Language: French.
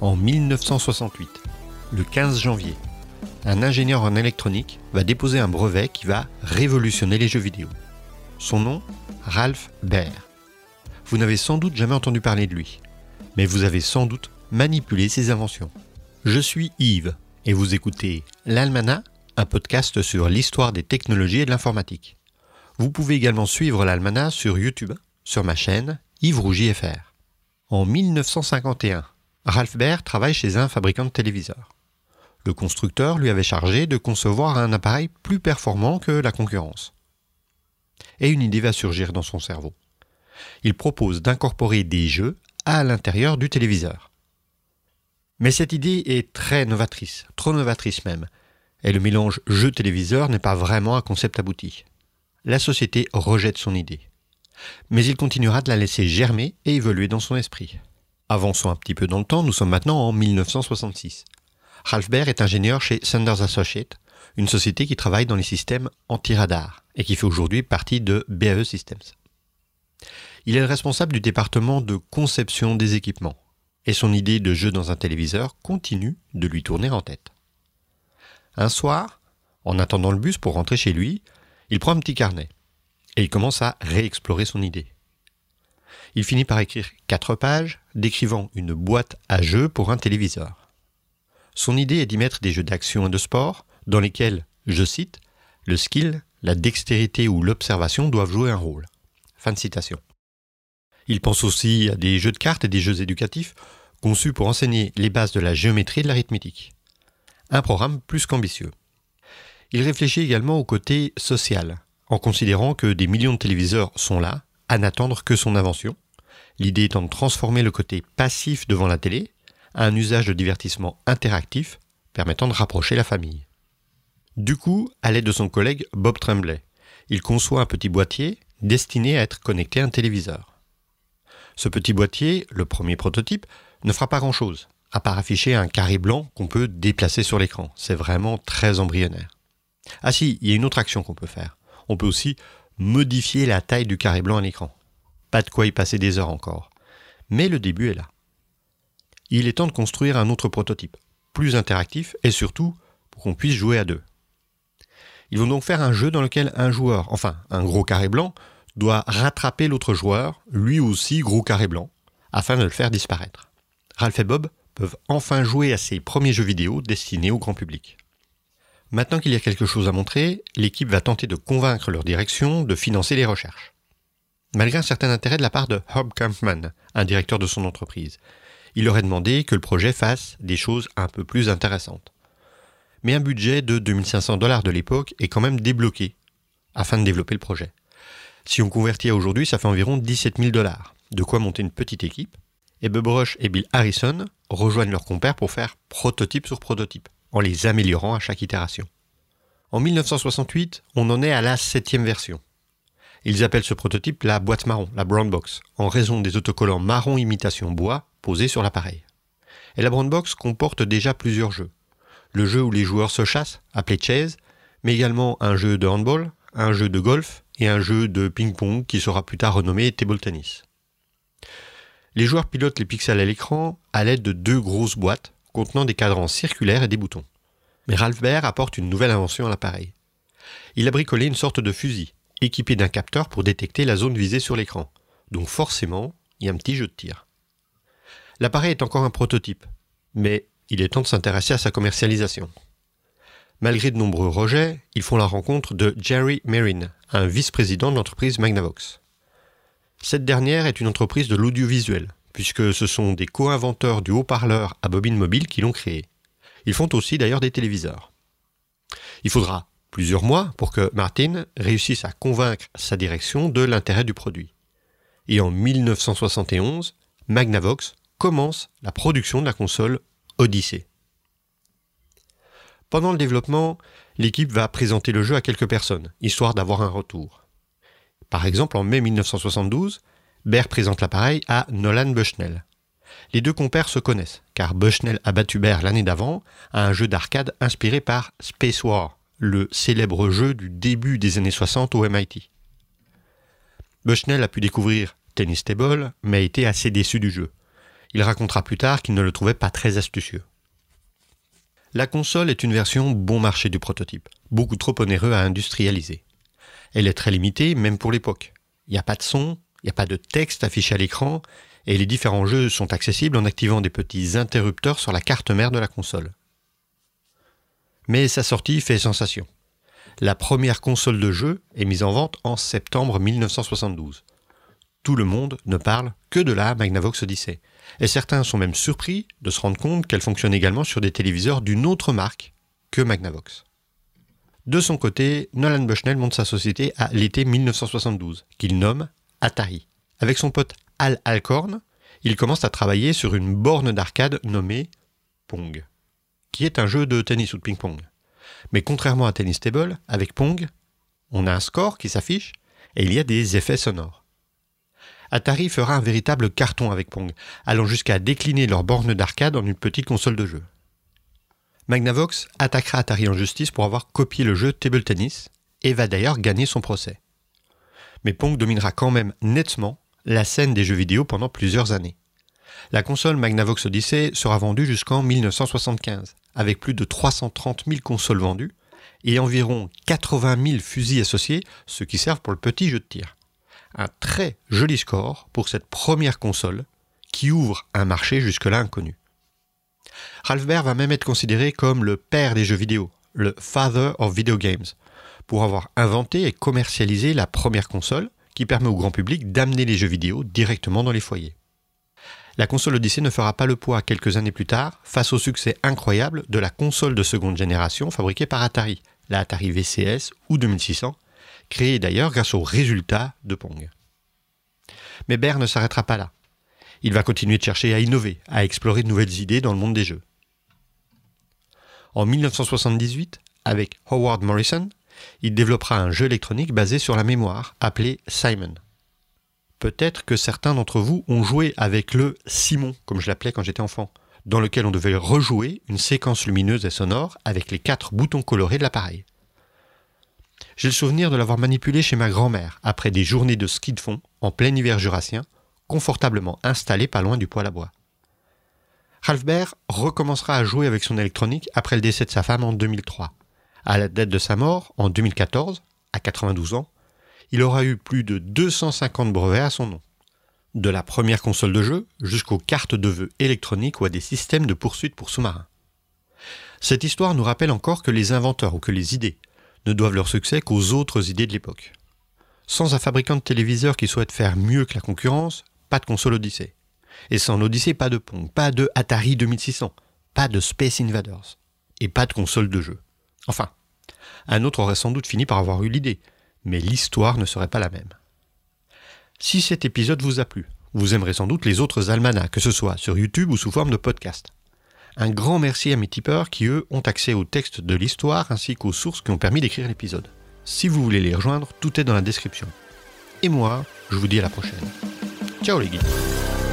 En 1968, le 15 janvier, un ingénieur en électronique va déposer un brevet qui va révolutionner les jeux vidéo. Son nom Ralph Baer. Vous n'avez sans doute jamais entendu parler de lui, mais vous avez sans doute manipulé ses inventions. Je suis Yves et vous écoutez L'Almanach, un podcast sur l'histoire des technologies et de l'informatique. Vous pouvez également suivre l'Almanach sur YouTube, sur ma chaîne Yves Rougy. En 1951, Ralph Baer travaille chez un fabricant de téléviseurs. Le constructeur lui avait chargé de concevoir un appareil plus performant que la concurrence. Et une idée va surgir dans son cerveau. Il propose d'incorporer des jeux à l'intérieur du téléviseur. Mais cette idée est très novatrice, trop novatrice même, et le mélange jeu-téléviseur n'est pas vraiment un concept abouti. La société rejette son idée. Mais il continuera de la laisser germer et évoluer dans son esprit. Avançons un petit peu dans le temps, nous sommes maintenant en 1966. Ralph Baer est ingénieur chez Sanders Associates, une société qui travaille dans les systèmes anti-radar et qui fait aujourd'hui partie de BAE Systems. Il est le responsable du département de conception des équipements et son idée de jeu dans un téléviseur continue de lui tourner en tête. Un soir, en attendant le bus pour rentrer chez lui, il prend un petit carnet et il commence à réexplorer son idée. Il finit par écrire quatre pages décrivant une boîte à jeux pour un téléviseur. Son idée est d'y mettre des jeux d'action et de sport dans lesquels, je cite, le skill, la dextérité ou l'observation doivent jouer un rôle. Fin de citation. Il pense aussi à des jeux de cartes et des jeux éducatifs conçus pour enseigner les bases de la géométrie et de l'arithmétique. Un programme plus qu'ambitieux. Il réfléchit également au côté social, en considérant que des millions de téléviseurs sont là, à n'attendre que son invention, l'idée étant de transformer le côté passif devant la télé à un usage de divertissement interactif permettant de rapprocher la famille. Du coup, à l'aide de son collègue Bob Tremblay, il conçoit un petit boîtier destiné à être connecté à un téléviseur. Ce petit boîtier, le premier prototype, ne fera pas grand-chose, à part afficher un carré blanc qu'on peut déplacer sur l'écran. C'est vraiment très embryonnaire. Ah si, il y a une autre action qu'on peut faire. On peut aussi modifier la taille du carré blanc à l'écran. Pas de quoi y passer des heures encore. Mais le début est là il est temps de construire un autre prototype, plus interactif et surtout pour qu'on puisse jouer à deux. Ils vont donc faire un jeu dans lequel un joueur, enfin un gros carré blanc, doit rattraper l'autre joueur, lui aussi gros carré blanc, afin de le faire disparaître. Ralph et Bob peuvent enfin jouer à ces premiers jeux vidéo destinés au grand public. Maintenant qu'il y a quelque chose à montrer, l'équipe va tenter de convaincre leur direction de financer les recherches. Malgré un certain intérêt de la part de Herb Kampman, un directeur de son entreprise, il aurait demandé que le projet fasse des choses un peu plus intéressantes. Mais un budget de 2500 dollars de l'époque est quand même débloqué afin de développer le projet. Si on convertit à aujourd'hui, ça fait environ 17 000 dollars, de quoi monter une petite équipe. Et Bob Rush et Bill Harrison rejoignent leurs compères pour faire prototype sur prototype, en les améliorant à chaque itération. En 1968, on en est à la septième version. Ils appellent ce prototype la boîte marron, la brown box, en raison des autocollants marron imitation bois posés sur l'appareil. Et la brown box comporte déjà plusieurs jeux. Le jeu où les joueurs se chassent, appelé chase, mais également un jeu de handball, un jeu de golf et un jeu de ping-pong qui sera plus tard renommé table tennis. Les joueurs pilotent les pixels à l'écran à l'aide de deux grosses boîtes contenant des cadrans circulaires et des boutons. Mais Ralph Baer apporte une nouvelle invention à l'appareil. Il a bricolé une sorte de fusil équipé d'un capteur pour détecter la zone visée sur l'écran. Donc forcément, il y a un petit jeu de tir. L'appareil est encore un prototype, mais il est temps de s'intéresser à sa commercialisation. Malgré de nombreux rejets, ils font la rencontre de Jerry Merrin, un vice-président de l'entreprise Magnavox. Cette dernière est une entreprise de l'audiovisuel, puisque ce sont des co-inventeurs du haut-parleur à bobine mobile qui l'ont créé. Ils font aussi d'ailleurs des téléviseurs. Il faudra plusieurs mois pour que Martin réussisse à convaincre sa direction de l'intérêt du produit. Et en 1971, Magnavox commence la production de la console Odyssey. Pendant le développement, l'équipe va présenter le jeu à quelques personnes, histoire d'avoir un retour. Par exemple, en mai 1972, Baer présente l'appareil à Nolan Bushnell. Les deux compères se connaissent, car Bushnell a battu Baer l'année d'avant à un jeu d'arcade inspiré par Space War, le célèbre jeu du début des années 60 au MIT. Bushnell a pu découvrir Tennis Table, mais a été assez déçu du jeu. Il racontera plus tard qu'il ne le trouvait pas très astucieux. La console est une version bon marché du prototype, beaucoup trop onéreux à industrialiser. Elle est très limitée, même pour l'époque. Il n'y a pas de son, il n'y a pas de texte affiché à l'écran, et les différents jeux sont accessibles en activant des petits interrupteurs sur la carte mère de la console. Mais sa sortie fait sensation. La première console de jeu est mise en vente en septembre 1972. Tout le monde ne parle que de la Magnavox Odyssey, et certains sont même surpris de se rendre compte qu'elle fonctionne également sur des téléviseurs d'une autre marque que Magnavox. De son côté, Nolan Bushnell monte sa société à l'été 1972, qu'il nomme Atari. Avec son pote Al Alcorn, il commence à travailler sur une borne d'arcade nommée Pong, qui est un jeu de tennis ou de ping-pong. Mais contrairement à Tennis Table, avec Pong, on a un score qui s'affiche et il y a des effets sonores. Atari fera un véritable carton avec Pong, allant jusqu'à décliner leur borne d'arcade en une petite console de jeu. Magnavox attaquera Atari en justice pour avoir copié le jeu Table Tennis et va d'ailleurs gagner son procès. Mais Pong dominera quand même nettement la scène des jeux vidéo pendant plusieurs années. La console Magnavox Odyssey sera vendue jusqu'en 1975, avec plus de 330 000 consoles vendues et environ 80 000 fusils associés, ce qui servent pour le petit jeu de tir. Un très joli score pour cette première console qui ouvre un marché jusque-là inconnu. Ralph Baer va même être considéré comme le père des jeux vidéo, le Father of Video Games, pour avoir inventé et commercialisé la première console qui permet au grand public d'amener les jeux vidéo directement dans les foyers. La console Odyssey ne fera pas le poids quelques années plus tard face au succès incroyable de la console de seconde génération fabriquée par Atari, la Atari VCS ou 2600, créée d'ailleurs grâce aux résultats de Pong. Mais Baer ne s'arrêtera pas là il va continuer de chercher à innover, à explorer de nouvelles idées dans le monde des jeux. En 1978, avec Howard Morrison, il développera un jeu électronique basé sur la mémoire, appelé Simon. Peut-être que certains d'entre vous ont joué avec le Simon, comme je l'appelais quand j'étais enfant, dans lequel on devait rejouer une séquence lumineuse et sonore avec les quatre boutons colorés de l'appareil. J'ai le souvenir de l'avoir manipulé chez ma grand-mère après des journées de ski de fond en plein hiver jurassien confortablement installé pas loin du poêle à bois. Ralph recommencera à jouer avec son électronique après le décès de sa femme en 2003. À la date de sa mort, en 2014, à 92 ans, il aura eu plus de 250 brevets à son nom. De la première console de jeu jusqu'aux cartes de vœux électroniques ou à des systèmes de poursuite pour sous-marins. Cette histoire nous rappelle encore que les inventeurs ou que les idées ne doivent leur succès qu'aux autres idées de l'époque. Sans un fabricant de téléviseurs qui souhaite faire mieux que la concurrence, pas de console Odyssey. Et sans l'Odyssey, pas de Pong, pas de Atari 2600, pas de Space Invaders, et pas de console de jeu. Enfin, un autre aurait sans doute fini par avoir eu l'idée, mais l'histoire ne serait pas la même. Si cet épisode vous a plu, vous aimerez sans doute les autres almanachs, que ce soit sur YouTube ou sous forme de podcast. Un grand merci à mes tipeurs qui, eux, ont accès au texte de l'histoire ainsi qu'aux sources qui ont permis d'écrire l'épisode. Si vous voulez les rejoindre, tout est dans la description. Et moi, je vous dis à la prochaine. Ciao les geeks